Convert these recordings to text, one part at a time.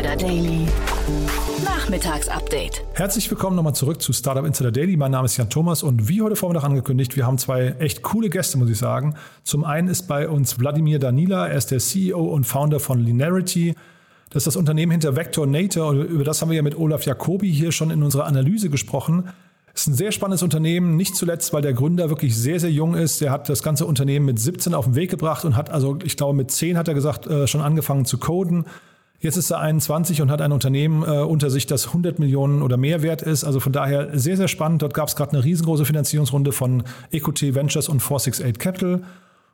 Insider Daily. Nachmittagsupdate. Herzlich willkommen nochmal zurück zu Startup Insider Daily. Mein Name ist Jan Thomas und wie heute Vormittag angekündigt, wir haben zwei echt coole Gäste, muss ich sagen. Zum einen ist bei uns Wladimir Danila, er ist der CEO und Founder von Linearity. Das ist das Unternehmen hinter Vector Nator. Über das haben wir ja mit Olaf Jacobi hier schon in unserer Analyse gesprochen. Es ist ein sehr spannendes Unternehmen, nicht zuletzt, weil der Gründer wirklich sehr, sehr jung ist. Der hat das ganze Unternehmen mit 17 auf den Weg gebracht und hat also, ich glaube, mit 10 hat er gesagt, äh, schon angefangen zu coden. Jetzt ist er 21 und hat ein Unternehmen äh, unter sich, das 100 Millionen oder mehr wert ist. Also von daher sehr, sehr spannend. Dort gab es gerade eine riesengroße Finanzierungsrunde von EQT Ventures und 468 Capital.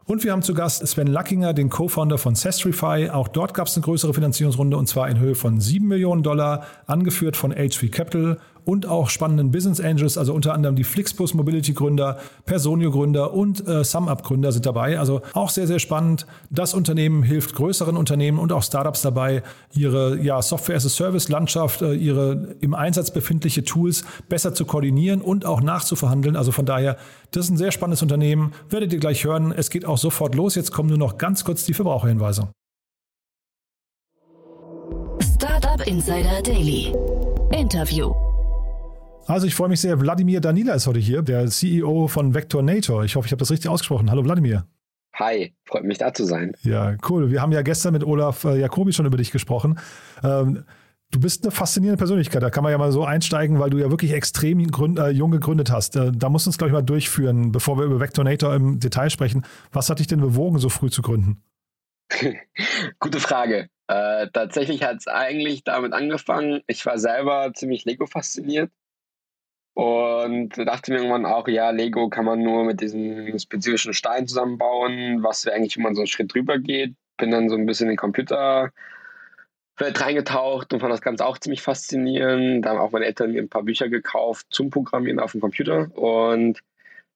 Und wir haben zu Gast Sven Lackinger, den Co-Founder von Sestrify. Auch dort gab es eine größere Finanzierungsrunde und zwar in Höhe von 7 Millionen Dollar, angeführt von H3 Capital und auch spannenden Business Angels, also unter anderem die Flixbus Mobility Gründer, Personio Gründer und äh, SumUp Gründer sind dabei. Also auch sehr, sehr spannend. Das Unternehmen hilft größeren Unternehmen und auch Startups dabei, ihre ja, Software as a Service Landschaft, äh, ihre im Einsatz befindliche Tools besser zu koordinieren und auch nachzuverhandeln. Also von daher, das ist ein sehr spannendes Unternehmen. Werdet ihr gleich hören. Es geht auch sofort los. Jetzt kommen nur noch ganz kurz die Verbraucherhinweise. Startup Insider Daily. Interview. Also ich freue mich sehr. Wladimir Danila ist heute hier, der CEO von Vectornator. Ich hoffe, ich habe das richtig ausgesprochen. Hallo Wladimir. Hi, freut mich da zu sein. Ja, cool. Wir haben ja gestern mit Olaf äh, Jacobi schon über dich gesprochen. Ähm, du bist eine faszinierende Persönlichkeit. Da kann man ja mal so einsteigen, weil du ja wirklich extrem gründ, äh, jung gegründet hast. Äh, da musst du uns, glaube ich, mal durchführen, bevor wir über Vectornator im Detail sprechen. Was hat dich denn bewogen, so früh zu gründen? Gute Frage. Äh, tatsächlich hat es eigentlich damit angefangen, ich war selber ziemlich Lego fasziniert und dachte mir irgendwann auch, ja, Lego kann man nur mit diesem spezifischen Stein zusammenbauen, was eigentlich, man so einen Schritt drüber geht. Bin dann so ein bisschen in den Computer reingetaucht und fand das Ganze auch ziemlich faszinierend. Da haben auch meine Eltern mir ein paar Bücher gekauft zum Programmieren auf dem Computer. Und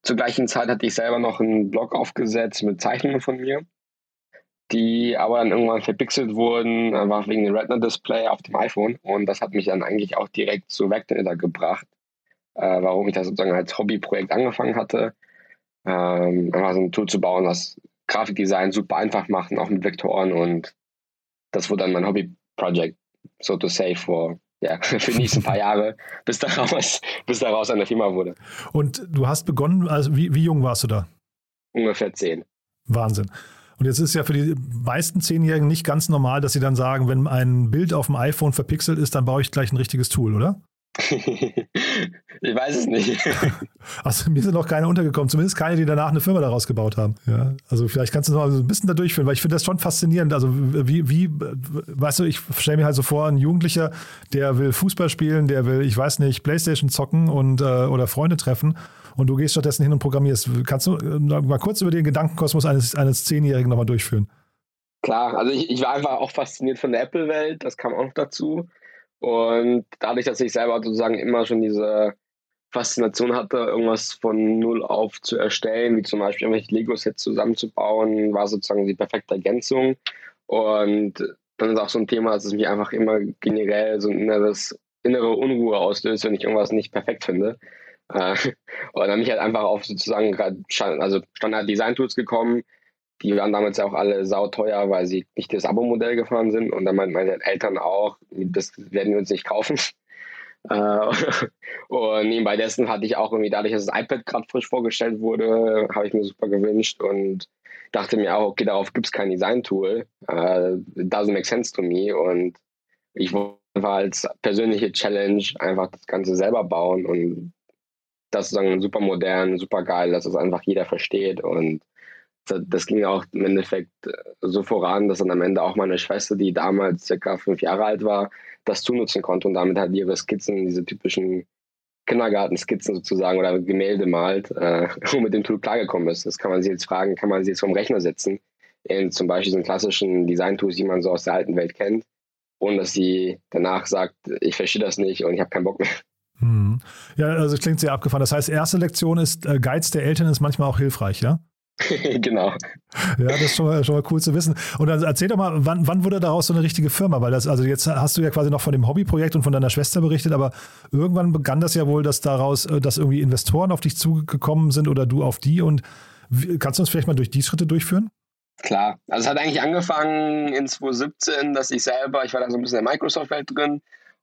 zur gleichen Zeit hatte ich selber noch einen Blog aufgesetzt mit Zeichnungen von mir, die aber dann irgendwann verpixelt wurden, einfach wegen dem Retina-Display auf dem iPhone. Und das hat mich dann eigentlich auch direkt zu Vector gebracht äh, warum ich das sozusagen als Hobbyprojekt angefangen hatte. Ähm, einfach so ein Tool zu bauen, was Grafikdesign super einfach macht, auch mit Vektoren und das wurde dann mein Hobbyprojekt, so to say, for ja, für die nächsten paar Jahre, bis daraus, bis daraus eine Firma wurde. Und du hast begonnen, also wie, wie jung warst du da? Ungefähr zehn. Wahnsinn. Und jetzt ist ja für die meisten Zehnjährigen nicht ganz normal, dass sie dann sagen, wenn ein Bild auf dem iPhone verpixelt ist, dann baue ich gleich ein richtiges Tool, oder? ich weiß es nicht. Also mir sind noch keine untergekommen, zumindest keine, die danach eine Firma daraus gebaut haben. Ja, also vielleicht kannst du noch ein bisschen da durchführen, weil ich finde das schon faszinierend. Also wie, wie, weißt du, ich stelle mir halt so vor, ein Jugendlicher, der will Fußball spielen, der will, ich weiß nicht, Playstation zocken und äh, oder Freunde treffen und du gehst stattdessen hin und programmierst. Kannst du äh, mal kurz über den Gedankenkosmos eines, eines Zehnjährigen nochmal durchführen? Klar, also ich, ich war einfach auch fasziniert von der Apple-Welt, das kam auch noch dazu. Und dadurch, dass ich selber sozusagen immer schon diese Faszination hatte, irgendwas von null auf zu erstellen, wie zum Beispiel irgendwelche Lego-Sets zusammenzubauen, war sozusagen die perfekte Ergänzung. Und dann ist auch so ein Thema, dass es mich einfach immer generell so ein inneres, innere Unruhe auslöst, wenn ich irgendwas nicht perfekt finde. Äh, und dann bin ich halt einfach auf sozusagen also Standard-Design-Tools gekommen, die waren damals ja auch alle sauteuer, weil sie nicht das Abo-Modell gefahren sind. Und dann meinten meine Eltern auch, das werden wir uns nicht kaufen. Äh, und nebenbei dessen hatte ich auch irgendwie, dadurch, dass das iPad gerade frisch vorgestellt wurde, habe ich mir super gewünscht und dachte mir auch, okay, darauf gibt es kein Design-Tool. Uh, doesn't make sense to me. Und ich wollte als persönliche Challenge einfach das Ganze selber bauen und das ist dann super modern, super geil, dass es einfach jeder versteht und das ging auch im Endeffekt äh, so voran, dass dann am Ende auch meine Schwester, die damals circa fünf Jahre alt war, das zunutzen konnte und damit halt ihre Skizzen, diese typischen Kindergartenskizzen sozusagen oder Gemälde malt äh, mit dem Tool klargekommen ist. Das kann man sich jetzt fragen, kann man sie jetzt vom Rechner setzen, in zum Beispiel so klassischen Design-Tools, die man so aus der alten Welt kennt, ohne dass sie danach sagt, ich verstehe das nicht und ich habe keinen Bock mehr. Hm. Ja, also klingt sehr abgefahren. Das heißt, erste Lektion ist, äh, Geiz der Eltern ist manchmal auch hilfreich, ja? genau. Ja, das ist schon mal, schon mal cool zu wissen. Und dann erzähl doch mal, wann, wann wurde daraus so eine richtige Firma? Weil das, also jetzt hast du ja quasi noch von dem Hobbyprojekt und von deiner Schwester berichtet, aber irgendwann begann das ja wohl, dass daraus, äh, dass irgendwie Investoren auf dich zugekommen sind oder du auf die. Und kannst du uns vielleicht mal durch die Schritte durchführen? Klar, also es hat eigentlich angefangen in 2017, dass ich selber, ich war da so ein bisschen in der Microsoft-Welt drin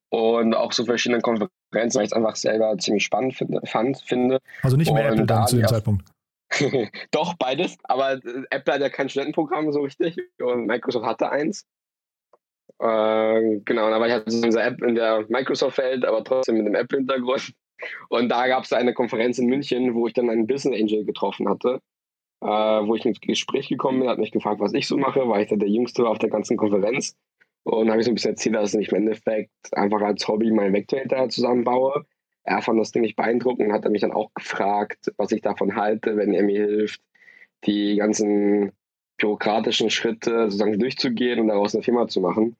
und auch so verschiedene Konferenzen, weil ich es einfach selber ziemlich spannend finde, fand, finde. Also nicht mehr Apple dann zu dem Zeitpunkt. Doch, beides, aber äh, Apple hat ja kein Studentenprogramm so richtig und Microsoft hatte eins. Äh, genau, war ich halt in dieser App in der Microsoft-Welt, aber trotzdem mit dem Apple-Hintergrund. Und da gab es eine Konferenz in München, wo ich dann einen Business Angel getroffen hatte äh, wo ich ins Gespräch gekommen bin, hat mich gefragt, was ich so mache, weil ich da der Jüngste war auf der ganzen Konferenz. Und habe ich so ein bisschen erzählt, dass ich im Endeffekt einfach als Hobby meinen Vector zusammenbaue. Er fand das ziemlich beeindruckend und hat mich dann auch gefragt, was ich davon halte, wenn er mir hilft, die ganzen bürokratischen Schritte sozusagen durchzugehen und daraus eine Firma zu machen.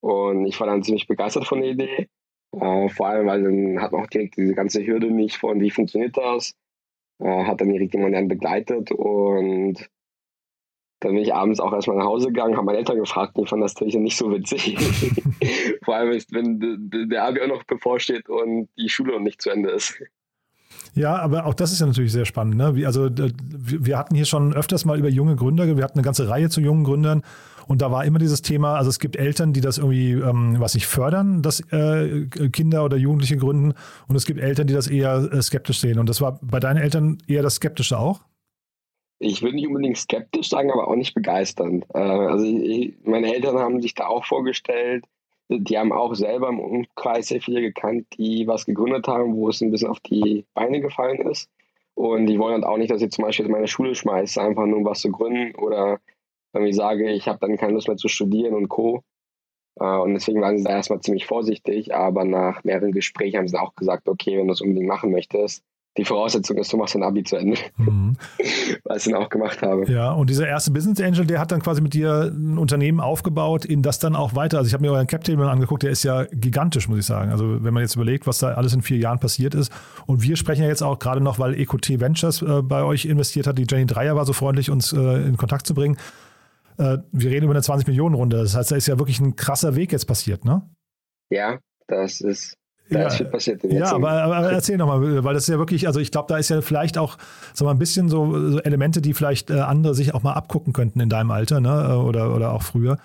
Und ich war dann ziemlich begeistert von der Idee. Äh, vor allem, weil dann hat man auch direkt diese ganze Hürde nicht von, wie funktioniert das, äh, hat dann direkt jemanden dann begleitet und dann bin ich abends auch erstmal nach Hause gegangen, habe meine Eltern gefragt, die fanden das natürlich nicht so witzig. Vor allem, wenn der Abi auch noch bevorsteht und die Schule noch nicht zu Ende ist. Ja, aber auch das ist ja natürlich sehr spannend. Ne? Wie, also wir hatten hier schon öfters mal über junge Gründer, wir hatten eine ganze Reihe zu jungen Gründern und da war immer dieses Thema, also es gibt Eltern, die das irgendwie, ähm, was nicht fördern, dass äh, Kinder oder Jugendliche gründen und es gibt Eltern, die das eher äh, skeptisch sehen. Und das war bei deinen Eltern eher das Skeptische auch? Ich würde nicht unbedingt skeptisch sagen, aber auch nicht begeisternd. Äh, also ich, meine Eltern haben sich da auch vorgestellt, die haben auch selber im Umkreis sehr viele gekannt, die was gegründet haben, wo es ein bisschen auf die Beine gefallen ist. Und die wollen halt auch nicht, dass ich zum Beispiel meine Schule schmeiße, einfach nur um was zu gründen oder wenn ich sage, ich habe dann keine Lust mehr zu studieren und Co. Äh, und deswegen waren sie da erstmal ziemlich vorsichtig, aber nach mehreren Gesprächen haben sie auch gesagt, okay, wenn du es unbedingt machen möchtest, die Voraussetzung ist, du machst dein Abi zu Ende. Mhm. Was ich dann auch gemacht habe. Ja, und dieser erste Business Angel, der hat dann quasi mit dir ein Unternehmen aufgebaut, in das dann auch weiter. Also ich habe mir euren Cap Table angeguckt, der ist ja gigantisch, muss ich sagen. Also wenn man jetzt überlegt, was da alles in vier Jahren passiert ist. Und wir sprechen ja jetzt auch gerade noch, weil EcoT Ventures äh, bei euch investiert hat. Die Jenny Dreier war so freundlich, uns äh, in Kontakt zu bringen. Äh, wir reden über eine 20-Millionen-Runde. Das heißt, da ist ja wirklich ein krasser Weg jetzt passiert, ne? Ja, das ist da ja, ist viel passiert. ja, aber, aber, erzähl nochmal, weil das ist ja wirklich, also ich glaube, da ist ja vielleicht auch sag mal, ein bisschen so, so Elemente, die vielleicht äh, andere sich auch mal abgucken könnten in deinem Alter ne? oder, oder auch früher.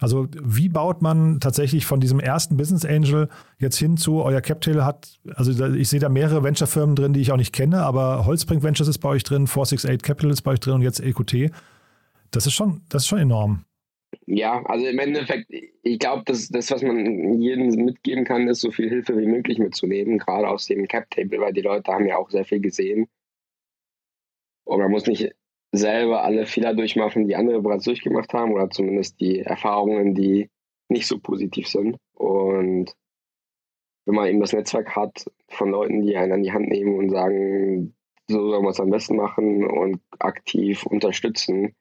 Also wie baut man tatsächlich von diesem ersten Business Angel jetzt hin zu, euer Captail hat, also ich sehe da mehrere Venture-Firmen drin, die ich auch nicht kenne, aber Holzbrink Ventures ist bei euch drin, 468 Capital ist bei euch drin und jetzt EQT. Das ist schon, das ist schon enorm. Ja, also im Endeffekt, ich glaube, das, das, was man jedem mitgeben kann, ist, so viel Hilfe wie möglich mitzunehmen, gerade aus dem Cap-Table, weil die Leute haben ja auch sehr viel gesehen. Und man muss nicht selber alle Fehler durchmachen, die andere bereits durchgemacht haben, oder zumindest die Erfahrungen, die nicht so positiv sind. Und wenn man eben das Netzwerk hat von Leuten, die einen an die Hand nehmen und sagen, so soll man es am besten machen und aktiv unterstützen,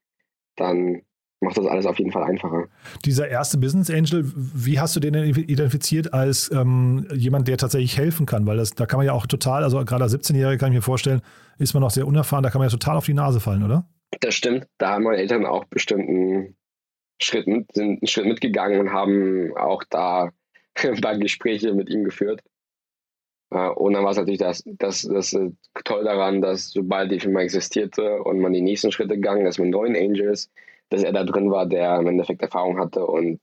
dann macht das alles auf jeden Fall einfacher. Dieser erste Business Angel, wie hast du den identifiziert als ähm, jemand, der tatsächlich helfen kann? Weil das, da kann man ja auch total, also gerade als 17-Jährige kann ich mir vorstellen, ist man noch sehr unerfahren, da kann man ja total auf die Nase fallen, oder? Das stimmt. Da haben meine Eltern auch bestimmten Schritt mit, sind einen Schritt mitgegangen und haben auch da ein paar Gespräche mit ihm geführt. Äh, und dann war es natürlich das, das, das toll daran, dass sobald die Firma existierte und man die nächsten Schritte gegangen ist mit neuen Angels, dass er da drin war, der im Endeffekt Erfahrung hatte und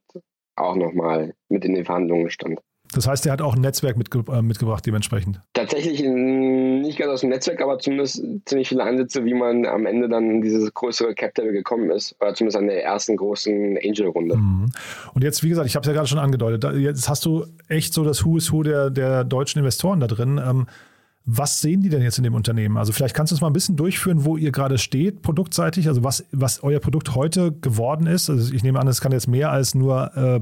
auch nochmal mit in den Verhandlungen stand. Das heißt, er hat auch ein Netzwerk mitge äh, mitgebracht, dementsprechend. Tatsächlich nicht ganz aus dem Netzwerk, aber zumindest ziemlich viele Ansätze, wie man am Ende dann in dieses größere Cap-Level gekommen ist. Oder zumindest an der ersten großen Angel-Runde. Mhm. Und jetzt, wie gesagt, ich habe es ja gerade schon angedeutet, jetzt hast du echt so das Who is Who der, der deutschen Investoren da drin. Ähm, was sehen die denn jetzt in dem Unternehmen? Also vielleicht kannst du uns mal ein bisschen durchführen, wo ihr gerade steht, produktseitig, also was, was euer Produkt heute geworden ist. Also ich nehme an, es kann jetzt mehr als nur äh,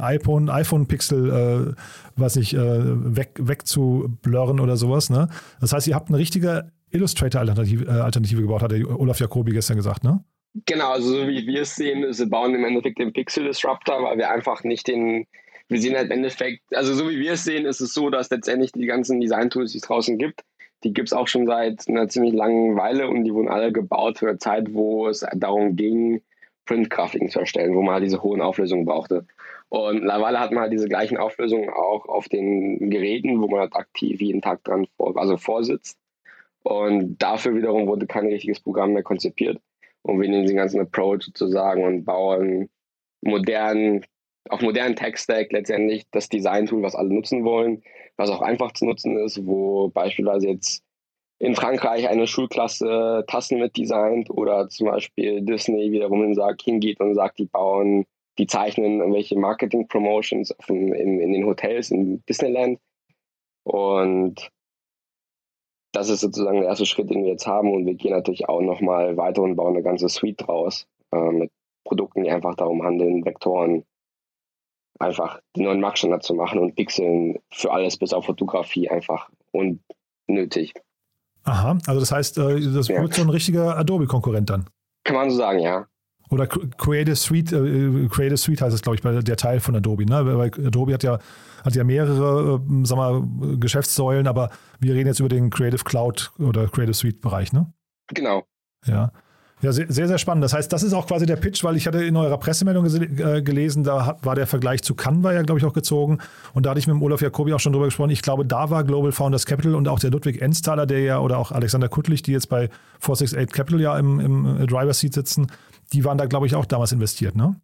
iPhone, iPhone-Pixel, äh, was ich, äh, weg, wegzublurren oder sowas. Ne? Das heißt, ihr habt eine richtige Illustrator-Alternative äh, Alternative gebaut, hat der Olaf Jacobi gestern gesagt, ne? Genau, also so wie wir es sehen, wir bauen im Endeffekt den Pixel Disruptor, weil wir einfach nicht den wir sehen halt im Endeffekt, also so wie wir es sehen, ist es so, dass letztendlich die ganzen Design-Tools, die es draußen gibt, die gibt es auch schon seit einer ziemlich langen Weile und die wurden alle gebaut für eine Zeit, wo es darum ging, Print-Grafiken zu erstellen, wo man halt diese hohen Auflösungen brauchte. Und mittlerweile hat man halt diese gleichen Auflösungen auch auf den Geräten, wo man halt aktiv jeden Tag dran vor, also vorsitzt. Und dafür wiederum wurde kein richtiges Programm mehr konzipiert. Und wir nehmen den ganzen Approach sozusagen und bauen modernen, auf modernen Tech-Stack letztendlich das Design-Tool, was alle nutzen wollen, was auch einfach zu nutzen ist, wo beispielsweise jetzt in Frankreich eine Schulklasse Tassen mit designt oder zum Beispiel Disney wiederum sagt, hingeht und sagt, die bauen, die zeichnen irgendwelche Marketing-Promotions in, in den Hotels in Disneyland. Und das ist sozusagen der erste Schritt, den wir jetzt haben. Und wir gehen natürlich auch nochmal weiter und bauen eine ganze Suite draus äh, mit Produkten, die einfach darum handeln, Vektoren einfach den neuen Marktstandard zu machen und Pixeln für alles bis auf Fotografie einfach unnötig. Aha, also das heißt, äh, das ja. wird so ein richtiger Adobe-Konkurrent dann. Kann man so sagen, ja. Oder Creative Suite, äh, Creative Suite heißt es, glaube ich, bei der Teil von Adobe. Ne? Weil Adobe hat ja, hat ja mehrere äh, sag mal, Geschäftssäulen, aber wir reden jetzt über den Creative Cloud oder Creative Suite-Bereich, ne? Genau. Ja. Ja, sehr, sehr spannend. Das heißt, das ist auch quasi der Pitch, weil ich hatte in eurer Pressemeldung äh, gelesen, da war der Vergleich zu Canva ja, glaube ich, auch gezogen. Und da hatte ich mit dem Olaf Jacobi auch schon drüber gesprochen. Ich glaube, da war Global Founders Capital und auch der Ludwig Ensthaler, der ja, oder auch Alexander Kuttlich, die jetzt bei 468 Capital ja im, im Driver Seat sitzen, die waren da, glaube ich, auch damals investiert, ne?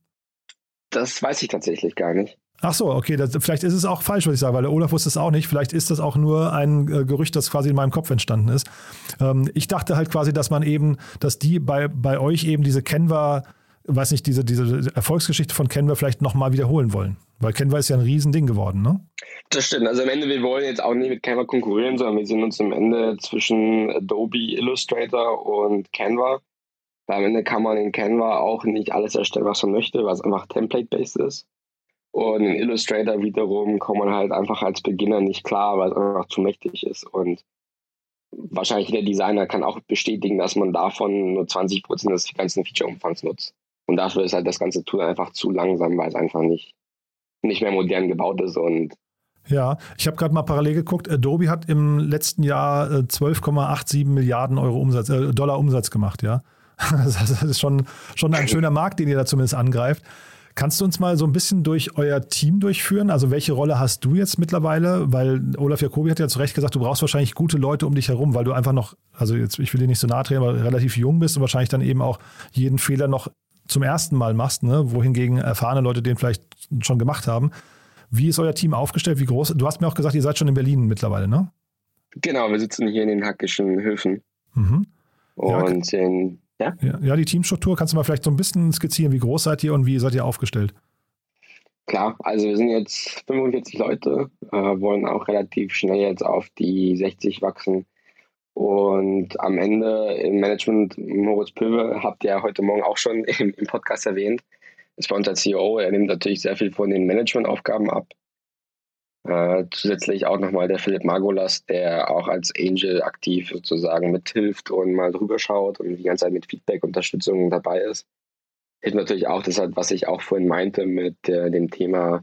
Das weiß ich tatsächlich gar nicht. Ach so, okay, das, vielleicht ist es auch falsch, was ich sage, weil der Olaf wusste es auch nicht. Vielleicht ist das auch nur ein äh, Gerücht, das quasi in meinem Kopf entstanden ist. Ähm, ich dachte halt quasi, dass man eben, dass die bei, bei euch eben diese Canva, weiß nicht, diese, diese Erfolgsgeschichte von Canva vielleicht nochmal wiederholen wollen. Weil Canva ist ja ein Riesending geworden, ne? Das stimmt. Also am Ende, wir wollen jetzt auch nicht mit Canva konkurrieren, sondern wir sind uns am Ende zwischen Adobe Illustrator und Canva. Weil am Ende kann man in Canva auch nicht alles erstellen, was man möchte, es einfach template-based ist. Und in Illustrator wiederum kommt man halt einfach als Beginner nicht klar, weil es einfach zu mächtig ist. Und wahrscheinlich der Designer kann auch bestätigen, dass man davon nur 20 Prozent des ganzen Feature-Umfangs nutzt. Und dafür ist halt das ganze Tool einfach zu langsam, weil es einfach nicht, nicht mehr modern gebaut ist und ja, ich habe gerade mal parallel geguckt. Adobe hat im letzten Jahr 12,87 äh, Milliarden Euro Umsatz, äh, Dollar Umsatz gemacht, ja. Das ist schon, schon ein schöner Markt, den ihr da zumindest angreift. Kannst du uns mal so ein bisschen durch euer Team durchführen? Also welche Rolle hast du jetzt mittlerweile? Weil Olaf Jacobi hat ja zu Recht gesagt, du brauchst wahrscheinlich gute Leute um dich herum, weil du einfach noch, also jetzt, ich will dir nicht so nahe treten, aber relativ jung bist und wahrscheinlich dann eben auch jeden Fehler noch zum ersten Mal machst, ne? wohingegen erfahrene Leute den vielleicht schon gemacht haben. Wie ist euer Team aufgestellt? Wie groß? Du hast mir auch gesagt, ihr seid schon in Berlin mittlerweile, ne? Genau, wir sitzen hier in den Hackischen Höfen. Mhm. Und ja, in ja? ja? Ja, die Teamstruktur kannst du mal vielleicht so ein bisschen skizzieren. Wie groß seid ihr und wie seid ihr aufgestellt? Klar, also wir sind jetzt 45 Leute, äh, wollen auch relativ schnell jetzt auf die 60 wachsen. Und am Ende im Management, Moritz Pöwe, habt ihr heute Morgen auch schon im, im Podcast erwähnt, ist bei uns als CEO. Er nimmt natürlich sehr viel von den Managementaufgaben ab. Äh, zusätzlich auch nochmal der Philipp Margolas, der auch als Angel aktiv sozusagen mithilft und mal drüber schaut und die ganze Zeit mit Feedback, Unterstützung dabei ist. Hilft natürlich auch, das halt, was ich auch vorhin meinte mit äh, dem Thema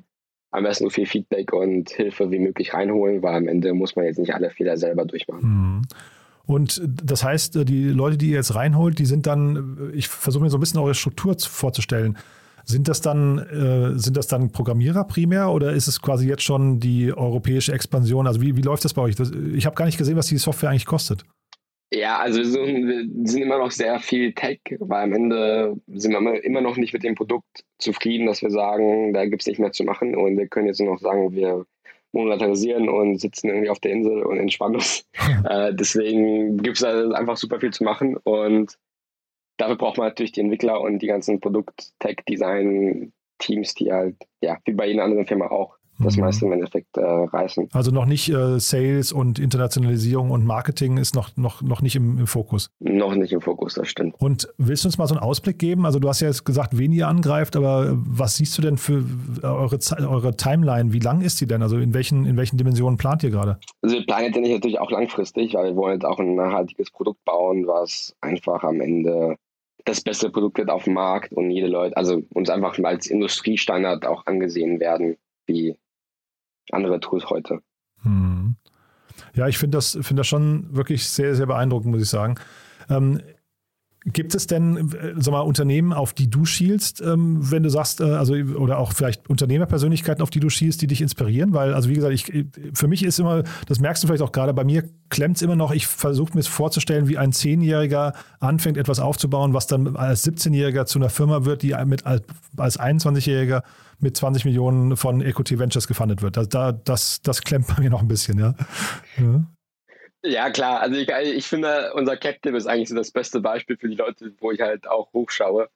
am besten so viel Feedback und Hilfe wie möglich reinholen, weil am Ende muss man jetzt nicht alle Fehler selber durchmachen. Mhm. Und das heißt, äh, die Leute, die ihr jetzt reinholt, die sind dann, ich versuche mir so ein bisschen eure Struktur vorzustellen. Sind das dann, äh, sind das dann Programmierer primär oder ist es quasi jetzt schon die europäische Expansion? Also wie, wie läuft das bei euch? Das, ich habe gar nicht gesehen, was die Software eigentlich kostet. Ja, also wir sind, immer noch sehr viel Tech, weil am Ende sind wir immer noch nicht mit dem Produkt zufrieden, dass wir sagen, da gibt es nicht mehr zu machen und wir können jetzt nur noch sagen, wir monetarisieren und sitzen irgendwie auf der Insel und entspannen uns. äh, deswegen gibt es da einfach super viel zu machen und dafür braucht man natürlich die Entwickler und die ganzen Produkt-Tech-Design-Teams, die halt, ja, wie bei jeder anderen Firma auch, das mhm. meiste im Endeffekt äh, reißen. Also noch nicht äh, Sales und Internationalisierung und Marketing ist noch, noch, noch nicht im, im, Fokus. Noch nicht im Fokus, das stimmt. Und willst du uns mal so einen Ausblick geben? Also du hast ja jetzt gesagt, wen ihr angreift, aber was siehst du denn für eure, eure Timeline? Wie lang ist die denn? Also in welchen, in welchen Dimensionen plant ihr gerade? Also wir planen jetzt natürlich auch langfristig, weil wir wollen jetzt auch ein nachhaltiges Produkt bauen, was einfach am Ende das beste Produkt wird auf dem Markt und jede Leute, also uns einfach als Industriestandard auch angesehen werden, wie andere Tools heute. Hm. Ja, ich finde das, find das schon wirklich sehr, sehr beeindruckend, muss ich sagen. Ähm, Gibt es denn, äh, sag mal, Unternehmen, auf die du schielst, ähm, wenn du sagst, äh, also oder auch vielleicht Unternehmerpersönlichkeiten, auf die du schielst, die dich inspirieren? Weil, also wie gesagt, ich, für mich ist immer, das merkst du vielleicht auch gerade, bei mir klemmt es immer noch, ich versuche mir vorzustellen, wie ein Zehnjähriger anfängt, etwas aufzubauen, was dann als 17-Jähriger zu einer Firma wird, die mit als, als 21-Jähriger mit 20 Millionen von Equity Ventures gefundet wird. Da, das, das klemmt bei mir noch ein bisschen, ja. ja. Ja, klar. Also ich, ich finde, unser Captain ist eigentlich so das beste Beispiel für die Leute, wo ich halt auch hochschaue.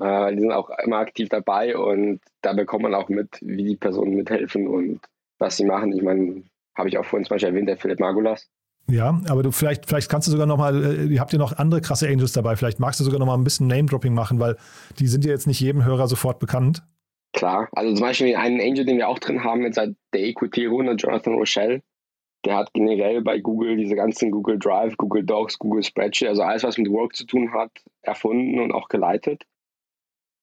Äh, die sind auch immer aktiv dabei und da bekommt man auch mit, wie die Personen mithelfen und was sie machen. Ich meine, habe ich auch vorhin zum Beispiel erwähnt, der Philipp Magulas. Ja, aber du vielleicht, vielleicht kannst du sogar noch mal, äh, ihr habt ja noch andere krasse Angels dabei, vielleicht magst du sogar noch mal ein bisschen Name-Dropping machen, weil die sind ja jetzt nicht jedem Hörer sofort bekannt. Klar, also zum Beispiel einen Angel, den wir auch drin haben, jetzt seit der Equity-Runde, Jonathan Rochelle, der hat generell bei Google diese ganzen Google Drive, Google Docs, Google Spreadsheet, also alles, was mit Work zu tun hat, erfunden und auch geleitet.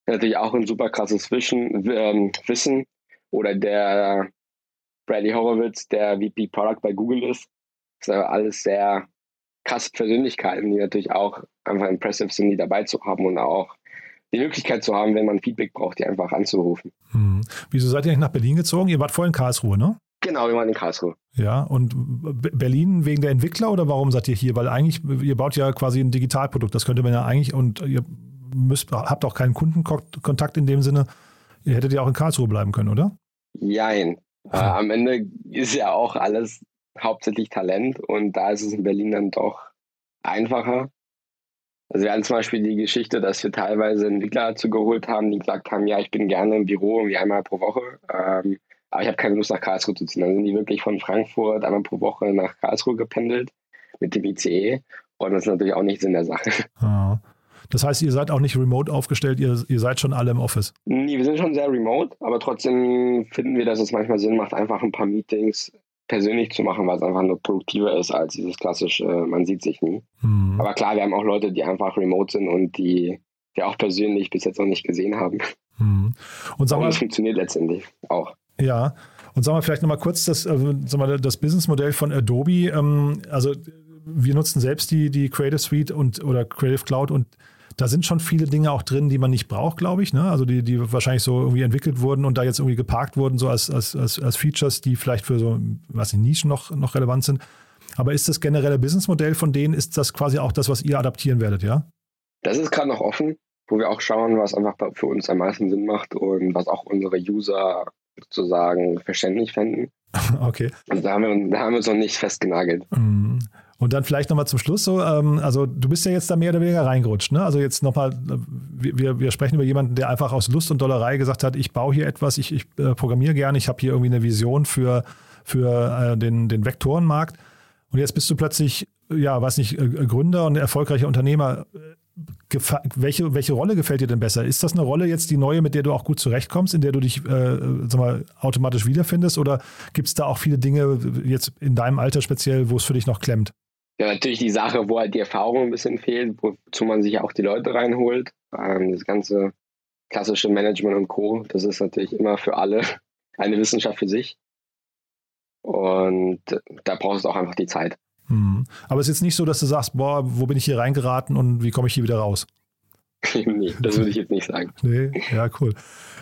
Natürlich auch ein super krasses Wissen. Ähm, Wissen. Oder der Brady Horowitz, der VP Product bei Google ist. Das sind alles sehr krasse Persönlichkeiten, die natürlich auch einfach impressive sind, die dabei zu haben und auch die Möglichkeit zu haben, wenn man Feedback braucht, die einfach anzurufen. Hm. Wieso seid ihr nicht nach Berlin gezogen? Ihr wart vorhin in Karlsruhe, ne? Genau, wir waren in Karlsruhe. Ja, und Berlin wegen der Entwickler oder warum seid ihr hier? Weil eigentlich, ihr baut ja quasi ein Digitalprodukt. Das könnte man ja eigentlich, und ihr müsst, habt auch keinen Kundenkontakt in dem Sinne. Ihr hättet ja auch in Karlsruhe bleiben können, oder? Jein. Äh, am Ende ist ja auch alles hauptsächlich Talent und da ist es in Berlin dann doch einfacher. Also wir hatten zum Beispiel die Geschichte, dass wir teilweise Entwickler dazu geholt haben, die gesagt haben, ja, ich bin gerne im Büro irgendwie einmal pro Woche. Ähm, aber ich habe keine Lust nach Karlsruhe zu ziehen. Dann sind die wirklich von Frankfurt einmal pro Woche nach Karlsruhe gependelt mit dem ICE. Und das ist natürlich auch nichts in der Sache. Ah. Das heißt, ihr seid auch nicht remote aufgestellt, ihr, ihr seid schon alle im Office? Nee, wir sind schon sehr remote, aber trotzdem finden wir, dass es manchmal Sinn macht, einfach ein paar Meetings persönlich zu machen, weil es einfach nur produktiver ist als dieses klassische, man sieht sich nie. Hm. Aber klar, wir haben auch Leute, die einfach remote sind und die wir auch persönlich bis jetzt noch nicht gesehen haben. Hm. Und, sag mal, und das funktioniert letztendlich auch. Ja, und sagen wir vielleicht nochmal kurz das, äh, sagen das Businessmodell von Adobe. Ähm, also wir nutzen selbst die, die Creative Suite und oder Creative Cloud und da sind schon viele Dinge auch drin, die man nicht braucht, glaube ich. Ne? Also die, die wahrscheinlich so irgendwie entwickelt wurden und da jetzt irgendwie geparkt wurden, so als, als, als, als Features, die vielleicht für so, was ich, Nischen noch, noch relevant sind. Aber ist das generelle Businessmodell von denen, ist das quasi auch das, was ihr adaptieren werdet, ja? Das ist gerade noch offen, wo wir auch schauen, was einfach für uns am meisten Sinn macht und was auch unsere User sozusagen verständlich fänden. Okay. Also da haben wir, da haben wir uns noch nicht festgenagelt. Mm. Und dann vielleicht nochmal zum Schluss so, ähm, also du bist ja jetzt da mehr oder weniger reingerutscht, ne? Also jetzt nochmal, wir, wir sprechen über jemanden, der einfach aus Lust und Dollerei gesagt hat, ich baue hier etwas, ich, ich äh, programmiere gerne, ich habe hier irgendwie eine Vision für, für äh, den, den Vektorenmarkt. Und jetzt bist du plötzlich, ja, weiß nicht, äh, Gründer und erfolgreicher Unternehmer welche, welche Rolle gefällt dir denn besser? Ist das eine Rolle jetzt die neue, mit der du auch gut zurechtkommst, in der du dich äh, sag mal, automatisch wiederfindest? Oder gibt es da auch viele Dinge, jetzt in deinem Alter speziell, wo es für dich noch klemmt? Ja, natürlich die Sache, wo halt die Erfahrung ein bisschen fehlt, wozu man sich auch die Leute reinholt. Ähm, das ganze klassische Management und Co., das ist natürlich immer für alle eine Wissenschaft für sich. Und da brauchst du auch einfach die Zeit. Hm. Aber es ist jetzt nicht so, dass du sagst, boah, wo bin ich hier reingeraten und wie komme ich hier wieder raus? nee, das würde ich jetzt nicht sagen. Nee, ja, cool.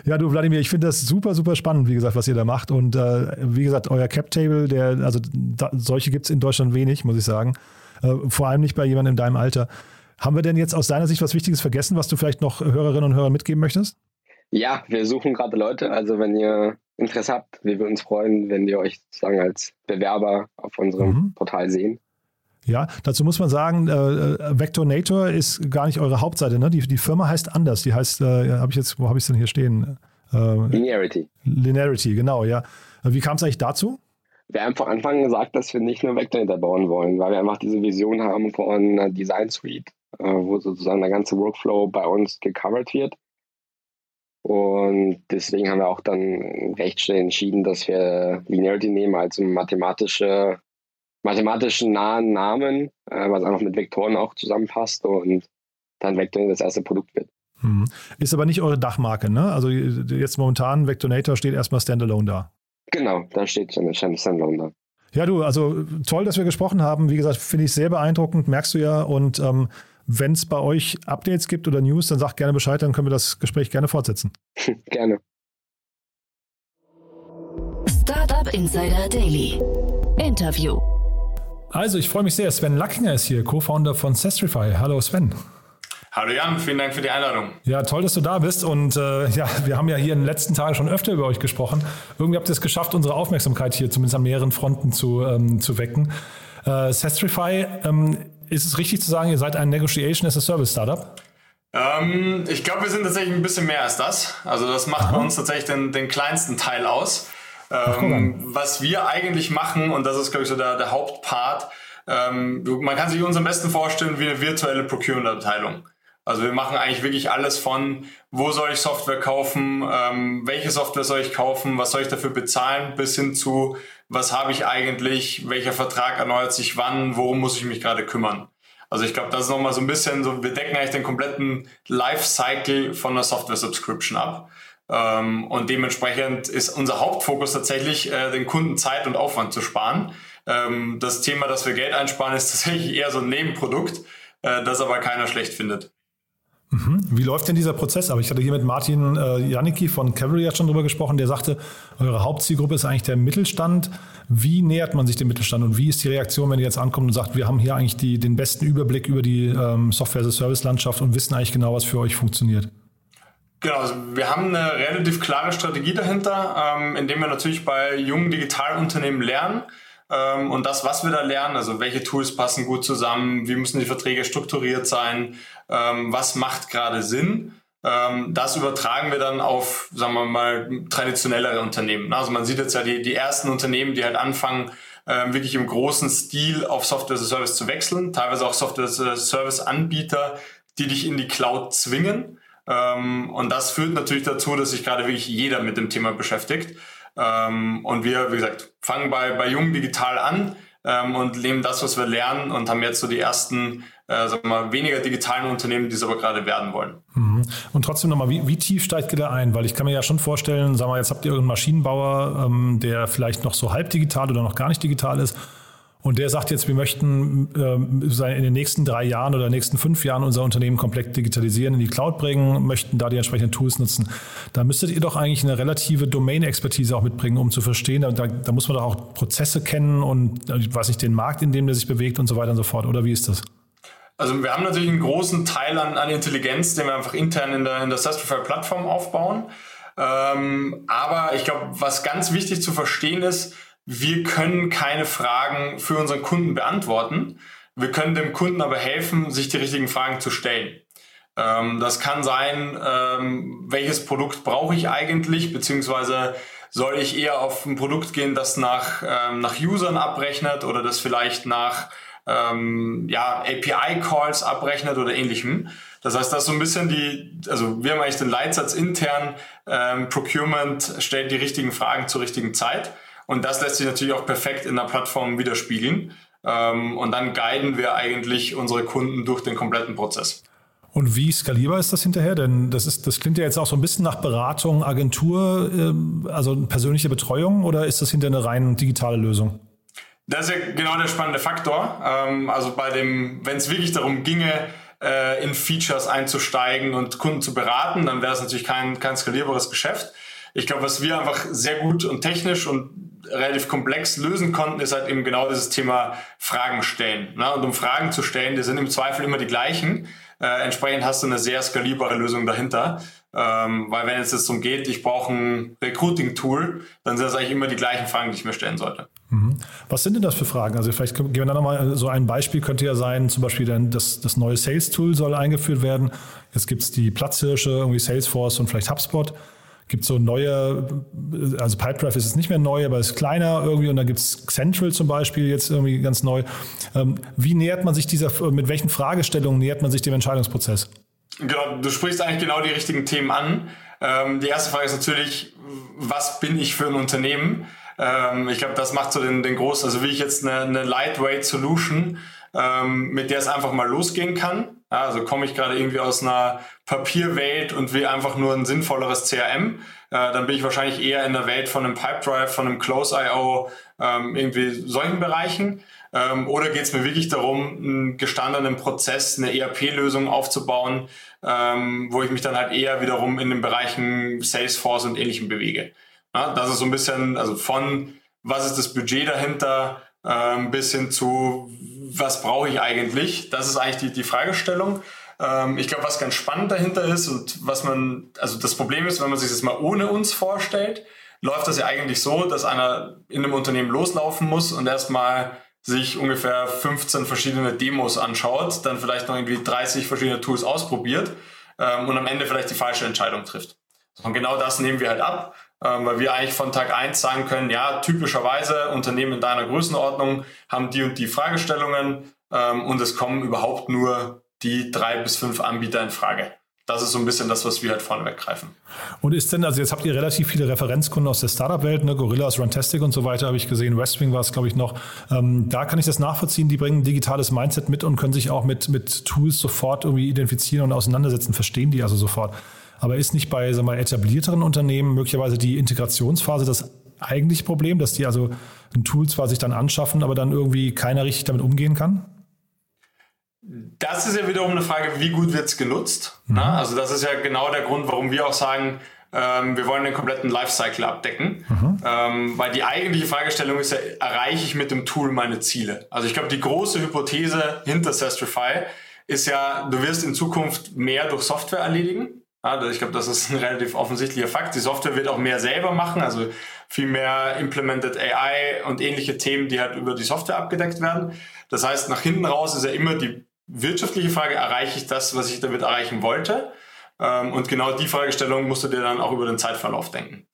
Ja, du, Wladimir, ich finde das super, super spannend, wie gesagt, was ihr da macht. Und äh, wie gesagt, euer Cap-Table, der, also da, solche gibt es in Deutschland wenig, muss ich sagen. Äh, vor allem nicht bei jemandem in deinem Alter. Haben wir denn jetzt aus deiner Sicht was Wichtiges vergessen, was du vielleicht noch Hörerinnen und Hörern mitgeben möchtest? Ja, wir suchen gerade Leute. Also wenn ihr Interesse habt, wir würden uns freuen, wenn wir euch sozusagen als Bewerber auf unserem mhm. Portal sehen. Ja, dazu muss man sagen, äh, äh, Vectornator ist gar nicht eure Hauptseite. Ne? Die, die Firma heißt anders. Die heißt, äh, habe ich jetzt, wo habe ich es denn hier stehen? Äh, Linearity. Linearity, genau, ja. Wie kam es eigentlich dazu? Wir haben von Anfang gesagt, dass wir nicht nur Vectornator bauen wollen, weil wir einfach diese Vision haben von einer Design Suite, äh, wo sozusagen der ganze Workflow bei uns gecovert wird. Und deswegen haben wir auch dann recht schnell entschieden, dass wir Linearity nehmen als mathematische, mathematischen nahen Namen, äh, was einfach mit Vektoren auch zusammenpasst und dann Vectoring das erste Produkt wird. Hm. Ist aber nicht eure Dachmarke, ne? Also jetzt momentan Vectornator steht erstmal Standalone da. Genau, da steht schon Standalone da. Ja, du, also toll, dass wir gesprochen haben. Wie gesagt, finde ich sehr beeindruckend, merkst du ja. Und ähm, Wenn es bei euch Updates gibt oder News, dann sagt gerne Bescheid, dann können wir das Gespräch gerne fortsetzen. gerne. Startup Insider Daily. Interview. Also, ich freue mich sehr. Sven Lackinger ist hier, Co-Founder von Sestrify. Hallo Sven. Hallo Jan, vielen Dank für die Einladung. Ja, toll, dass du da bist. Und äh, ja, wir haben ja hier in den letzten Tagen schon öfter über euch gesprochen. Irgendwie habt ihr es geschafft, unsere Aufmerksamkeit hier zumindest an mehreren Fronten zu, ähm, zu wecken. Äh, Sestrify, ähm, ist es richtig zu sagen, ihr seid ein Negotiation as a Service Startup? Ähm, ich glaube, wir sind tatsächlich ein bisschen mehr als das. Also das macht Aha. bei uns tatsächlich den, den kleinsten Teil aus. Ähm, was wir eigentlich machen, und das ist, glaube ich, so der, der Hauptpart, ähm, man kann sich uns am besten vorstellen wie eine virtuelle Procurement-Abteilung. Also wir machen eigentlich wirklich alles von, wo soll ich Software kaufen, ähm, welche Software soll ich kaufen, was soll ich dafür bezahlen, bis hin zu, was habe ich eigentlich, welcher Vertrag erneuert sich wann, worum muss ich mich gerade kümmern. Also ich glaube, das ist nochmal so ein bisschen so, wir decken eigentlich den kompletten Lifecycle von einer Software-Subscription ab. Ähm, und dementsprechend ist unser Hauptfokus tatsächlich, äh, den Kunden Zeit und Aufwand zu sparen. Ähm, das Thema, dass wir Geld einsparen, ist tatsächlich eher so ein Nebenprodukt, äh, das aber keiner schlecht findet. Mhm. Wie läuft denn dieser Prozess? Aber ich hatte hier mit Martin äh, Janicki von Cavalry schon drüber gesprochen, der sagte, eure Hauptzielgruppe ist eigentlich der Mittelstand. Wie nähert man sich dem Mittelstand und wie ist die Reaktion, wenn ihr jetzt ankommt und sagt, wir haben hier eigentlich die, den besten Überblick über die ähm, Software-as-a-Service-Landschaft und wissen eigentlich genau, was für euch funktioniert? Genau, also wir haben eine relativ klare Strategie dahinter, ähm, indem wir natürlich bei jungen Digitalunternehmen lernen, und das, was wir da lernen, also welche Tools passen gut zusammen, wie müssen die Verträge strukturiert sein, ähm, was macht gerade Sinn, ähm, das übertragen wir dann auf, sagen wir mal, traditionellere Unternehmen. Also man sieht jetzt ja die, die ersten Unternehmen, die halt anfangen, wirklich im großen Stil auf Software as a Service zu wechseln, teilweise auch Software as a Service Anbieter, die dich in die Cloud zwingen. und das führt natürlich dazu, dass sich gerade wirklich jeder mit dem Thema beschäftigt. Ähm, und wir, wie gesagt, fangen bei, bei Jung Digital an ähm, und nehmen das, was wir lernen und haben jetzt so die ersten, äh, sagen wir mal, weniger digitalen Unternehmen, die es aber gerade werden wollen. Mhm. Und trotzdem nochmal, wie, wie tief steigt ihr da ein? Weil ich kann mir ja schon vorstellen, sagen wir, jetzt habt ihr irgendeinen Maschinenbauer, ähm, der vielleicht noch so halb digital oder noch gar nicht digital ist und der sagt jetzt, wir möchten ähm, in den nächsten drei Jahren oder nächsten fünf Jahren unser Unternehmen komplett digitalisieren, in die Cloud bringen, möchten da die entsprechenden Tools nutzen. Da müsstet ihr doch eigentlich eine relative Domain-Expertise auch mitbringen, um zu verstehen. Da, da, muss man doch auch Prozesse kennen und, äh, weiß nicht, den Markt, in dem der sich bewegt und so weiter und so fort. Oder wie ist das? Also wir haben natürlich einen großen Teil an, an Intelligenz, den wir einfach intern in der, in der Sastrify-Plattform aufbauen. Ähm, aber ich glaube, was ganz wichtig zu verstehen ist, wir können keine Fragen für unseren Kunden beantworten. Wir können dem Kunden aber helfen, sich die richtigen Fragen zu stellen. Ähm, das kann sein, ähm, welches Produkt brauche ich eigentlich, beziehungsweise soll ich eher auf ein Produkt gehen, das nach, ähm, nach Usern abrechnet oder das vielleicht nach ähm, ja, API-Calls abrechnet oder ähnlichem. Das heißt, das ist so ein bisschen die, also wir haben eigentlich den Leitsatz intern, ähm, Procurement stellt die richtigen Fragen zur richtigen Zeit. Und das lässt sich natürlich auch perfekt in der Plattform widerspiegeln. Ähm, und dann guiden wir eigentlich unsere Kunden durch den kompletten Prozess. Und wie skalierbar ist das hinterher? Denn das, ist, das klingt ja jetzt auch so ein bisschen nach Beratung, Agentur, ähm, also persönliche Betreuung oder ist das hinterher eine rein digitale Lösung? Das ist ja genau der spannende Faktor. Ähm, also bei dem, wenn es wirklich darum ginge, äh, in Features einzusteigen und Kunden zu beraten, dann wäre es natürlich kein, kein skalierbares Geschäft. Ich glaube, was wir einfach sehr gut und technisch und relativ komplex lösen konnten, ist halt eben genau dieses Thema Fragen stellen. Ne? Und um Fragen zu stellen, die sind im Zweifel immer die gleichen. Äh, entsprechend hast du eine sehr skalierbare Lösung dahinter. Ähm, weil wenn es jetzt darum geht, ich brauche ein Recruiting-Tool, dann sind das eigentlich immer die gleichen Fragen, die ich mir stellen sollte. Mhm. Was sind denn das für Fragen? Also vielleicht geben wir da nochmal so ein Beispiel, könnte ja sein, zum Beispiel dann das, das neue Sales-Tool soll eingeführt werden. Jetzt gibt es die Platzhirsche, irgendwie Salesforce und vielleicht HubSpot gibt so neue, also Pipedrive ist es nicht mehr neu, aber ist kleiner irgendwie und dann gibt es Central zum Beispiel jetzt irgendwie ganz neu. Ähm, wie nähert man sich dieser, mit welchen Fragestellungen nähert man sich dem Entscheidungsprozess? Genau, du sprichst eigentlich genau die richtigen Themen an. Ähm, die erste Frage ist natürlich, was bin ich für ein Unternehmen? Ähm, ich glaube, das macht so den, den großen, also wie ich jetzt eine, eine Lightweight Solution, mit der es einfach mal losgehen kann. Ja, also komme ich gerade irgendwie aus einer Papierwelt und will einfach nur ein sinnvolleres CRM, äh, dann bin ich wahrscheinlich eher in der Welt von einem Pipedrive, von einem Close.io, ähm, irgendwie solchen Bereichen. Ähm, oder geht es mir wirklich darum, einen gestandenen Prozess, eine ERP-Lösung aufzubauen, ähm, wo ich mich dann halt eher wiederum in den Bereichen Salesforce und ähnlichem bewege. Ja, das ist so ein bisschen, also von was ist das Budget dahinter, ähm, bis hin zu was brauche ich eigentlich? Das ist eigentlich die, die Fragestellung. Ähm, ich glaube, was ganz spannend dahinter ist und was man, also das Problem ist, wenn man sich das mal ohne uns vorstellt, läuft das ja eigentlich so, dass einer in einem Unternehmen loslaufen muss und erstmal sich ungefähr 15 verschiedene Demos anschaut, dann vielleicht noch irgendwie 30 verschiedene Tools ausprobiert ähm, und am Ende vielleicht die falsche Entscheidung trifft. Und genau das nehmen wir halt ab, weil wir eigentlich von Tag eins sagen können, ja, typischerweise Unternehmen in deiner Größenordnung haben die und die Fragestellungen ähm, und es kommen überhaupt nur die drei bis fünf Anbieter in Frage das ist so ein bisschen das, was wir halt vorne weggreifen. Und ist denn, also jetzt habt ihr relativ viele Referenzkunden aus der Startup-Welt, ne? Gorillas, Runtastic und so weiter, habe ich gesehen. Westwing war es, glaube ich, noch. Ähm, da kann ich das nachvollziehen. Die bringen digitales Mindset mit und können sich auch mit, mit Tools sofort irgendwie identifizieren und auseinandersetzen, verstehen die also sofort. Aber ist nicht bei sagen wir, etablierteren Unternehmen möglicherweise die Integrationsphase das eigentliche Problem, dass die also ein Tool zwar sich dann anschaffen, aber dann irgendwie keiner richtig damit umgehen kann? Das ist ja wiederum eine Frage, wie gut wird es genutzt? Mhm. Also das ist ja genau der Grund, warum wir auch sagen, ähm, wir wollen den kompletten Lifecycle abdecken. Mhm. Ähm, weil die eigentliche Fragestellung ist ja, erreiche ich mit dem Tool meine Ziele? Also ich glaube, die große Hypothese hinter Sestrify ist ja, du wirst in Zukunft mehr durch Software erledigen. Also ich glaube, das ist ein relativ offensichtlicher Fakt. Die Software wird auch mehr selber machen, also viel mehr Implemented AI und ähnliche Themen, die halt über die Software abgedeckt werden. Das heißt, nach hinten raus ist ja immer die wirtschaftliche Frage, erreiche ich das, was ich damit erreichen wollte? Ähm, und genau die Fragestellung musst du dir dann auch über den Zeitverlauf denken.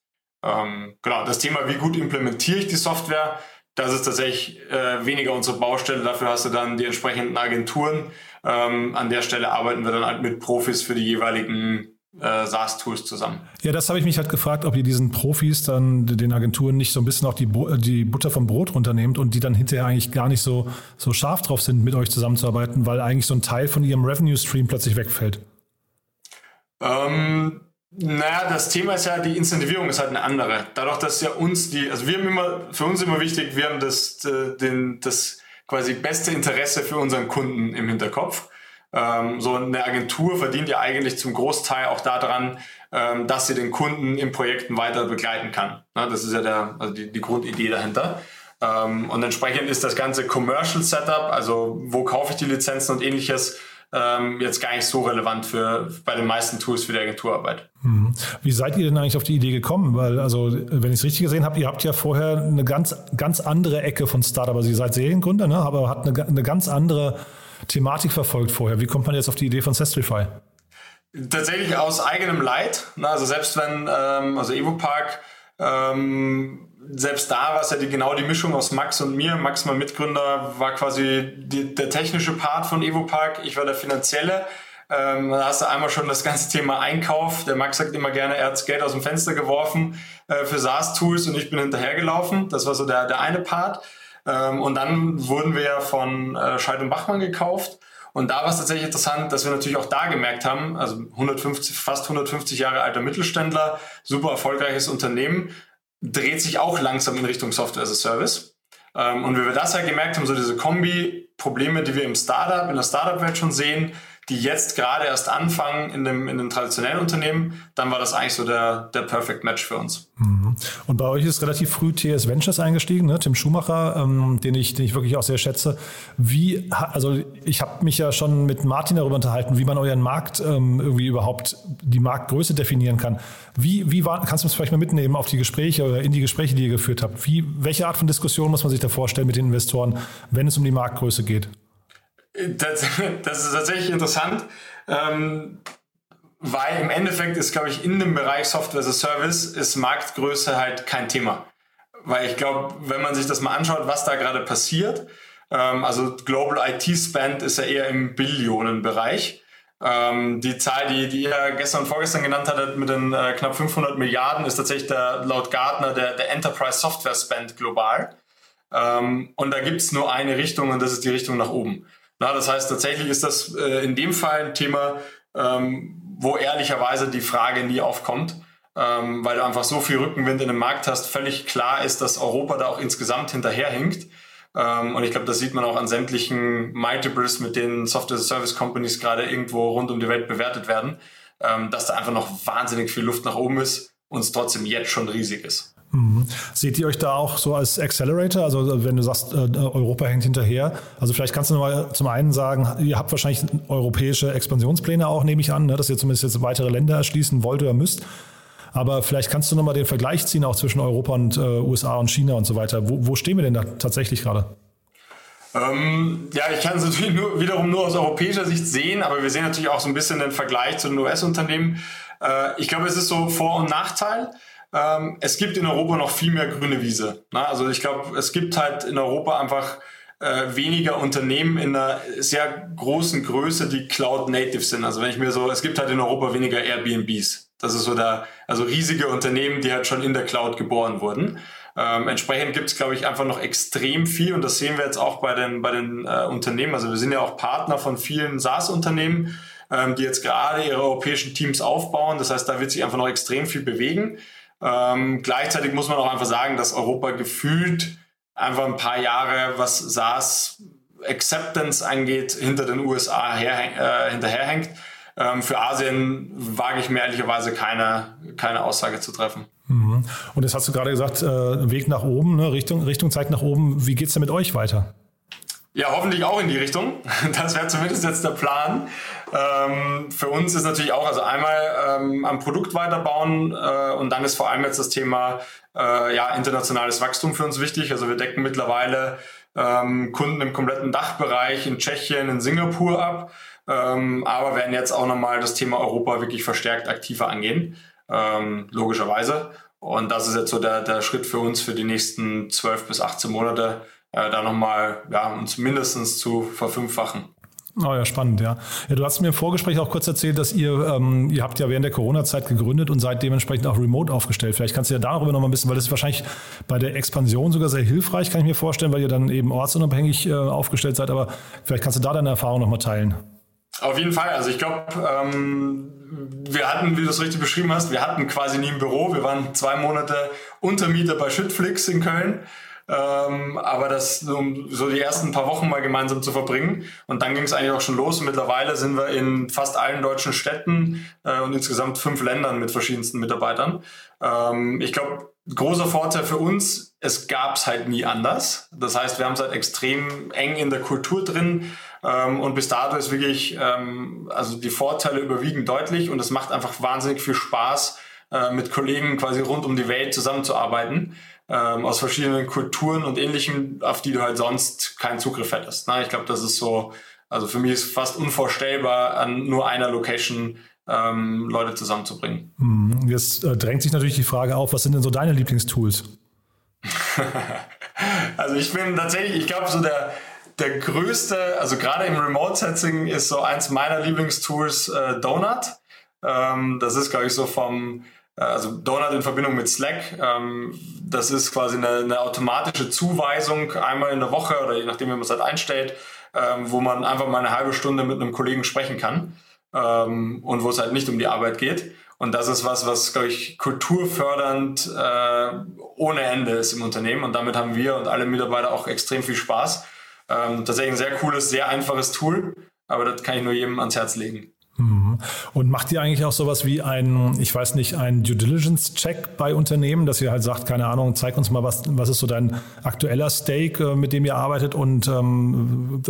Ähm, genau, das Thema, wie gut implementiere ich die Software, das ist tatsächlich äh, weniger unsere Baustelle. Dafür hast du dann die entsprechenden Agenturen. Ähm, an der Stelle arbeiten wir dann halt mit Profis für die jeweiligen äh, SaaS-Tools zusammen. Ja, das habe ich mich halt gefragt, ob ihr diesen Profis dann, den Agenturen nicht so ein bisschen auch die, die Butter vom Brot runternehmt und die dann hinterher eigentlich gar nicht so, so scharf drauf sind, mit euch zusammenzuarbeiten, weil eigentlich so ein Teil von ihrem Revenue-Stream plötzlich wegfällt. Ähm, naja, das Thema ist ja, die Incentivierung ist halt eine andere. Dadurch, dass ja uns die, also wir haben immer, für uns immer wichtig, wir haben das, äh, den, das quasi beste Interesse für unseren Kunden im Hinterkopf. Ähm, so eine Agentur verdient ja eigentlich zum Großteil auch daran, ähm, dass sie den Kunden in Projekten weiter begleiten kann. Ne, das ist ja der, also die, die Grundidee dahinter. Ähm, und entsprechend ist das ganze Commercial Setup, also wo kaufe ich die Lizenzen und ähnliches, ähm, jetzt gar nicht so relevant für bei den meisten Tools für die Agenturarbeit. Mhm. Wie seid ihr denn eigentlich auf die Idee gekommen? Weil, also, wenn ich es richtig gesehen habe, ihr habt ja vorher eine ganz, ganz andere Ecke von Startup. Also ihr seid Seriengründer, ne? aber habt eine, eine ganz andere Thematik verfolgt vorher. Wie kommt man jetzt auf die Idee von Sestrify? Tatsächlich aus eigenem Leid. Also selbst wenn, ähm, also Evopark, ähm, selbst da war es ja die, genau die Mischung aus Max und mir. Max, mein Mitgründer, war quasi die, der technische Part von Evopark. Ich war der finanzielle. Ähm, da hast du einmal schon das ganze Thema Einkauf. Der Max sagt immer gerne, er hat Geld aus dem Fenster geworfen äh, für SaaS-Tools und ich bin hinterhergelaufen. Das war so der, der eine Part. Ähm, und dann wurden wir ja von äh, Scheid und Bachmann gekauft. Und da war es tatsächlich interessant, dass wir natürlich auch da gemerkt haben, also 150, fast 150 Jahre alter Mittelständler, super erfolgreiches Unternehmen, dreht sich auch langsam in Richtung Software as a Service. Ähm, und wie wir das halt gemerkt haben, so diese Kombi-Probleme, die wir im Startup, in der Startup-Welt schon sehen, die jetzt gerade erst anfangen in dem, in dem traditionellen Unternehmen, dann war das eigentlich so der, der Perfect Match für uns. Mhm. Und bei euch ist relativ früh TS Ventures eingestiegen, ne? Tim Schumacher, ähm, den, ich, den ich wirklich auch sehr schätze. Wie, also ich habe mich ja schon mit Martin darüber unterhalten, wie man euren Markt ähm, irgendwie überhaupt die Marktgröße definieren kann. Wie, wie war, kannst du uns vielleicht mal mitnehmen auf die Gespräche oder in die Gespräche, die ihr geführt habt? Wie, welche Art von Diskussion muss man sich da vorstellen mit den Investoren, wenn es um die Marktgröße geht? Das, das ist tatsächlich interessant, ähm, weil im Endeffekt ist, glaube ich, in dem Bereich Software as a Service ist Marktgröße halt kein Thema. Weil ich glaube, wenn man sich das mal anschaut, was da gerade passiert, ähm, also Global IT Spend ist ja eher im Billionenbereich. Ähm, die Zahl, die, die ihr gestern und vorgestern genannt hattet mit den äh, knapp 500 Milliarden, ist tatsächlich der, laut Gartner der, der Enterprise Software Spend global. Ähm, und da gibt es nur eine Richtung und das ist die Richtung nach oben. Na, das heißt, tatsächlich ist das äh, in dem Fall ein Thema, ähm, wo ehrlicherweise die Frage nie aufkommt, ähm, weil du einfach so viel Rückenwind in dem Markt hast. Völlig klar ist, dass Europa da auch insgesamt hinterherhinkt. Ähm, und ich glaube, das sieht man auch an sämtlichen Multiples, mit denen Software-Service-Companies gerade irgendwo rund um die Welt bewertet werden, ähm, dass da einfach noch wahnsinnig viel Luft nach oben ist und es trotzdem jetzt schon riesig ist. Mhm. Seht ihr euch da auch so als Accelerator? Also wenn du sagst, äh, Europa hängt hinterher. Also vielleicht kannst du mal zum einen sagen, ihr habt wahrscheinlich europäische Expansionspläne auch, nehme ich an, ne, dass ihr zumindest jetzt weitere Länder erschließen wollt oder müsst. Aber vielleicht kannst du nochmal den Vergleich ziehen, auch zwischen Europa und äh, USA und China und so weiter. Wo, wo stehen wir denn da tatsächlich gerade? Ähm, ja, ich kann es natürlich nur, wiederum nur aus europäischer Sicht sehen, aber wir sehen natürlich auch so ein bisschen den Vergleich zu den US-Unternehmen. Äh, ich glaube, es ist so Vor- und Nachteil. Ähm, es gibt in Europa noch viel mehr grüne Wiese. Ne? Also ich glaube, es gibt halt in Europa einfach äh, weniger Unternehmen in einer sehr großen Größe, die Cloud Native sind. Also wenn ich mir so, es gibt halt in Europa weniger Airbnbs. Das ist so da, also riesige Unternehmen, die halt schon in der Cloud geboren wurden. Ähm, entsprechend gibt es, glaube ich, einfach noch extrem viel und das sehen wir jetzt auch bei den, bei den äh, Unternehmen. Also wir sind ja auch Partner von vielen SaaS-Unternehmen, ähm, die jetzt gerade ihre europäischen Teams aufbauen. Das heißt, da wird sich einfach noch extrem viel bewegen. Ähm, gleichzeitig muss man auch einfach sagen, dass Europa gefühlt einfach ein paar Jahre, was SaaS Acceptance angeht, hinter den USA her, äh, hinterherhängt. Ähm, für Asien wage ich mir ehrlicherweise keine, keine Aussage zu treffen. Mhm. Und jetzt hast du gerade gesagt, äh, Weg nach oben, ne? Richtung, Richtung zeigt nach oben. Wie geht es denn mit euch weiter? Ja, hoffentlich auch in die Richtung. Das wäre zumindest jetzt der Plan. Ähm, für uns ist natürlich auch, also einmal ähm, am Produkt weiterbauen äh, und dann ist vor allem jetzt das Thema äh, ja, internationales Wachstum für uns wichtig. Also wir decken mittlerweile ähm, Kunden im kompletten Dachbereich in Tschechien, in Singapur ab, ähm, aber werden jetzt auch nochmal das Thema Europa wirklich verstärkt aktiver angehen, ähm, logischerweise. Und das ist jetzt so der, der Schritt für uns für die nächsten 12 bis 18 Monate, äh, da nochmal ja, uns mindestens zu verfünffachen. Oh ja, spannend, ja. ja. Du hast mir im Vorgespräch auch kurz erzählt, dass ihr, ähm, ihr habt ja während der Corona-Zeit gegründet und seid dementsprechend auch remote aufgestellt. Vielleicht kannst du ja darüber noch mal ein bisschen, weil das ist wahrscheinlich bei der Expansion sogar sehr hilfreich, kann ich mir vorstellen, weil ihr dann eben ortsunabhängig äh, aufgestellt seid. Aber vielleicht kannst du da deine Erfahrung noch mal teilen. Auf jeden Fall. Also ich glaube, ähm, wir hatten, wie du es richtig beschrieben hast, wir hatten quasi nie ein Büro. Wir waren zwei Monate Untermieter bei Schüttflix in Köln. Ähm, aber das, um so die ersten paar Wochen mal gemeinsam zu verbringen. Und dann ging es eigentlich auch schon los. Und mittlerweile sind wir in fast allen deutschen Städten äh, und insgesamt fünf Ländern mit verschiedensten Mitarbeitern. Ähm, ich glaube, großer Vorteil für uns, es gab es halt nie anders. Das heißt, wir haben es halt extrem eng in der Kultur drin. Ähm, und bis dato ist wirklich, ähm, also die Vorteile überwiegen deutlich und es macht einfach wahnsinnig viel Spaß, äh, mit Kollegen quasi rund um die Welt zusammenzuarbeiten ähm, aus verschiedenen Kulturen und ähnlichem, auf die du halt sonst keinen Zugriff hättest. Ne? Ich glaube, das ist so, also für mich ist fast unvorstellbar, an nur einer Location ähm, Leute zusammenzubringen. Mhm. Jetzt äh, drängt sich natürlich die Frage auf, was sind denn so deine Lieblingstools? also ich bin tatsächlich, ich glaube, so der, der größte, also gerade im Remote-Setting ist so eins meiner Lieblingstools äh, Donut. Ähm, das ist, glaube ich, so vom also Donut in Verbindung mit Slack. Ähm, das ist quasi eine, eine, automatische Zuweisung einmal in der Woche oder je nachdem, wie man es halt einstellt, ähm, wo man einfach mal eine halbe Stunde mit einem Kollegen sprechen kann ähm, und wo es halt nicht um die Arbeit geht. Und das ist was, was, glaube ich, kulturfördernd äh, ohne Ende ist im Unternehmen. Und damit haben wir und alle Mitarbeiter auch extrem viel Spaß. Ähm, tatsächlich ein sehr cooles, sehr einfaches Tool, aber das kann ich nur jedem ans Herz legen. Und macht ihr eigentlich auch sowas wie ein, ich weiß nicht, ein Due Diligence Check bei Unternehmen, dass ihr halt sagt, keine Ahnung, zeig uns mal, was, was ist so dein aktueller Stake, äh, mit dem ihr arbeitet und ähm,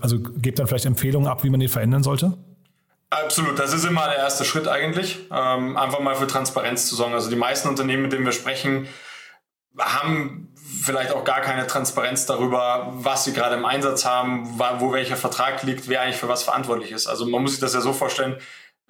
also gebt dann vielleicht Empfehlungen ab, wie man den verändern sollte? Absolut, das ist immer der erste Schritt eigentlich, ähm, einfach mal für Transparenz zu sorgen. Also die meisten Unternehmen, mit denen wir sprechen, haben vielleicht auch gar keine Transparenz darüber, was sie gerade im Einsatz haben, wo welcher Vertrag liegt, wer eigentlich für was verantwortlich ist. Also man muss sich das ja so vorstellen,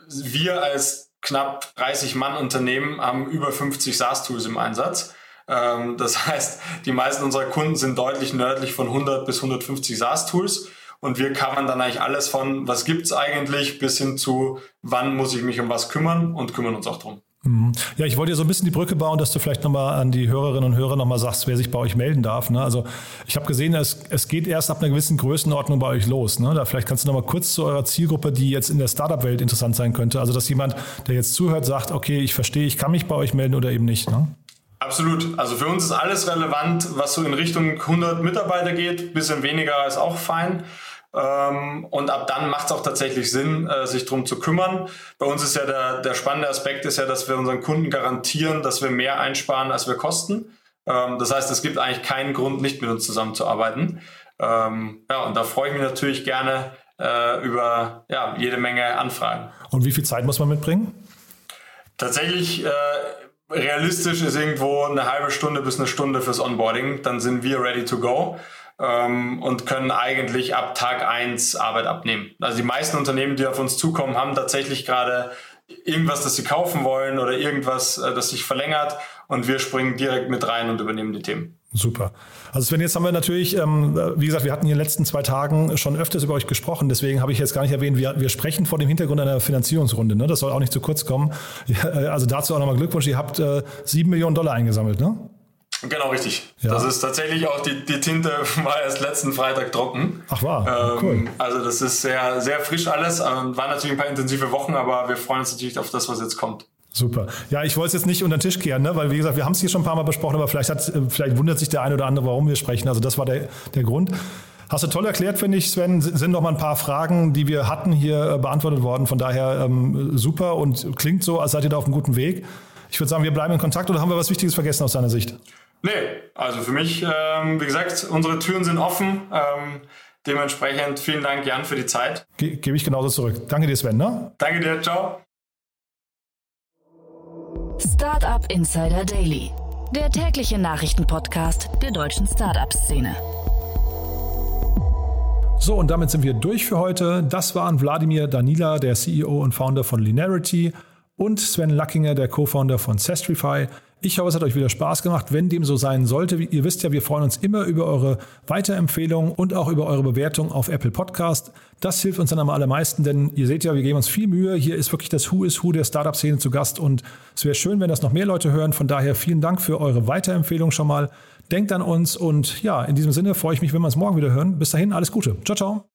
wir als knapp 30 Mann Unternehmen haben über 50 SaaS-Tools im Einsatz. Ähm, das heißt, die meisten unserer Kunden sind deutlich nördlich von 100 bis 150 SaaS-Tools und wir covern dann eigentlich alles von, was gibt's eigentlich, bis hin zu, wann muss ich mich um was kümmern und kümmern uns auch drum. Mhm. Ja, ich wollte ja so ein bisschen die Brücke bauen, dass du vielleicht nochmal an die Hörerinnen und Hörer nochmal sagst, wer sich bei euch melden darf. Ne? Also ich habe gesehen, es, es geht erst ab einer gewissen Größenordnung bei euch los. Ne? Da vielleicht kannst du nochmal kurz zu eurer Zielgruppe, die jetzt in der Startup-Welt interessant sein könnte. Also dass jemand, der jetzt zuhört, sagt, okay, ich verstehe, ich kann mich bei euch melden oder eben nicht. Ne? Absolut. Also für uns ist alles relevant, was so in Richtung 100 Mitarbeiter geht. Bisschen weniger ist auch fein. Ähm, und ab dann macht es auch tatsächlich Sinn, äh, sich darum zu kümmern. Bei uns ist ja der, der spannende Aspekt ist ja, dass wir unseren Kunden garantieren, dass wir mehr einsparen, als wir kosten. Ähm, das heißt, es gibt eigentlich keinen Grund, nicht mit uns zusammenzuarbeiten. Ähm, ja, und da freue ich mich natürlich gerne äh, über ja, jede Menge Anfragen. Und wie viel Zeit muss man mitbringen? Tatsächlich äh, realistisch ist irgendwo eine halbe Stunde bis eine Stunde fürs Onboarding. Dann sind wir ready to go ähm, und können eigentlich ab Tag 1 Arbeit abnehmen. Also die meisten Unternehmen, die auf uns zukommen, haben tatsächlich gerade irgendwas, das sie kaufen wollen oder irgendwas, äh, das sich verlängert und wir springen direkt mit rein und übernehmen die Themen. Super. Also Sven, jetzt haben wir natürlich, ähm, wie gesagt, wir hatten in den letzten zwei Tagen schon öfters über euch gesprochen, deswegen habe ich jetzt gar nicht erwähnt, wir, wir sprechen vor dem Hintergrund einer Finanzierungsrunde. Ne? Das soll auch nicht zu kurz kommen. Ja, also dazu auch nochmal Glückwunsch, ihr habt äh, sieben äh, Millionen Dollar eingesammelt, ne? Genau, richtig. Ja. Das ist tatsächlich auch, die, die Tinte war erst letzten Freitag trocken. Ach war, ähm, cool. Also das ist sehr, sehr frisch alles. Ähm, waren natürlich ein paar intensive Wochen, aber wir freuen uns natürlich auf das, was jetzt kommt. Super. Ja, ich wollte es jetzt nicht unter den Tisch kehren, ne? weil wie gesagt, wir haben es hier schon ein paar Mal besprochen, aber vielleicht, hat, vielleicht wundert sich der eine oder andere, warum wir sprechen. Also das war der, der Grund. Hast du toll erklärt, finde ich, Sven. Sind noch mal ein paar Fragen, die wir hatten, hier äh, beantwortet worden. Von daher ähm, super und klingt so, als seid ihr da auf einem guten Weg. Ich würde sagen, wir bleiben in Kontakt oder haben wir was Wichtiges vergessen aus deiner Sicht? Nee, also für mich, ähm, wie gesagt, unsere Türen sind offen. Ähm, dementsprechend vielen Dank, Jan, für die Zeit. Ge Gebe ich genauso zurück. Danke dir, Sven. Ne? Danke dir, ciao. Startup Insider Daily, der tägliche Nachrichtenpodcast der deutschen Startup-Szene. So, und damit sind wir durch für heute. Das waren Wladimir Danila, der CEO und Founder von Linearity, und Sven Luckinger, der Co-Founder von Sestrify. Ich hoffe, es hat euch wieder Spaß gemacht. Wenn dem so sein sollte, ihr wisst ja, wir freuen uns immer über eure Weiterempfehlungen und auch über eure Bewertung auf Apple Podcast. Das hilft uns dann am allermeisten, denn ihr seht ja, wir geben uns viel Mühe. Hier ist wirklich das Who is Who der Startup-Szene zu Gast und es wäre schön, wenn das noch mehr Leute hören. Von daher vielen Dank für eure Weiterempfehlung schon mal. Denkt an uns und ja, in diesem Sinne freue ich mich, wenn wir uns morgen wieder hören. Bis dahin, alles Gute. Ciao, ciao.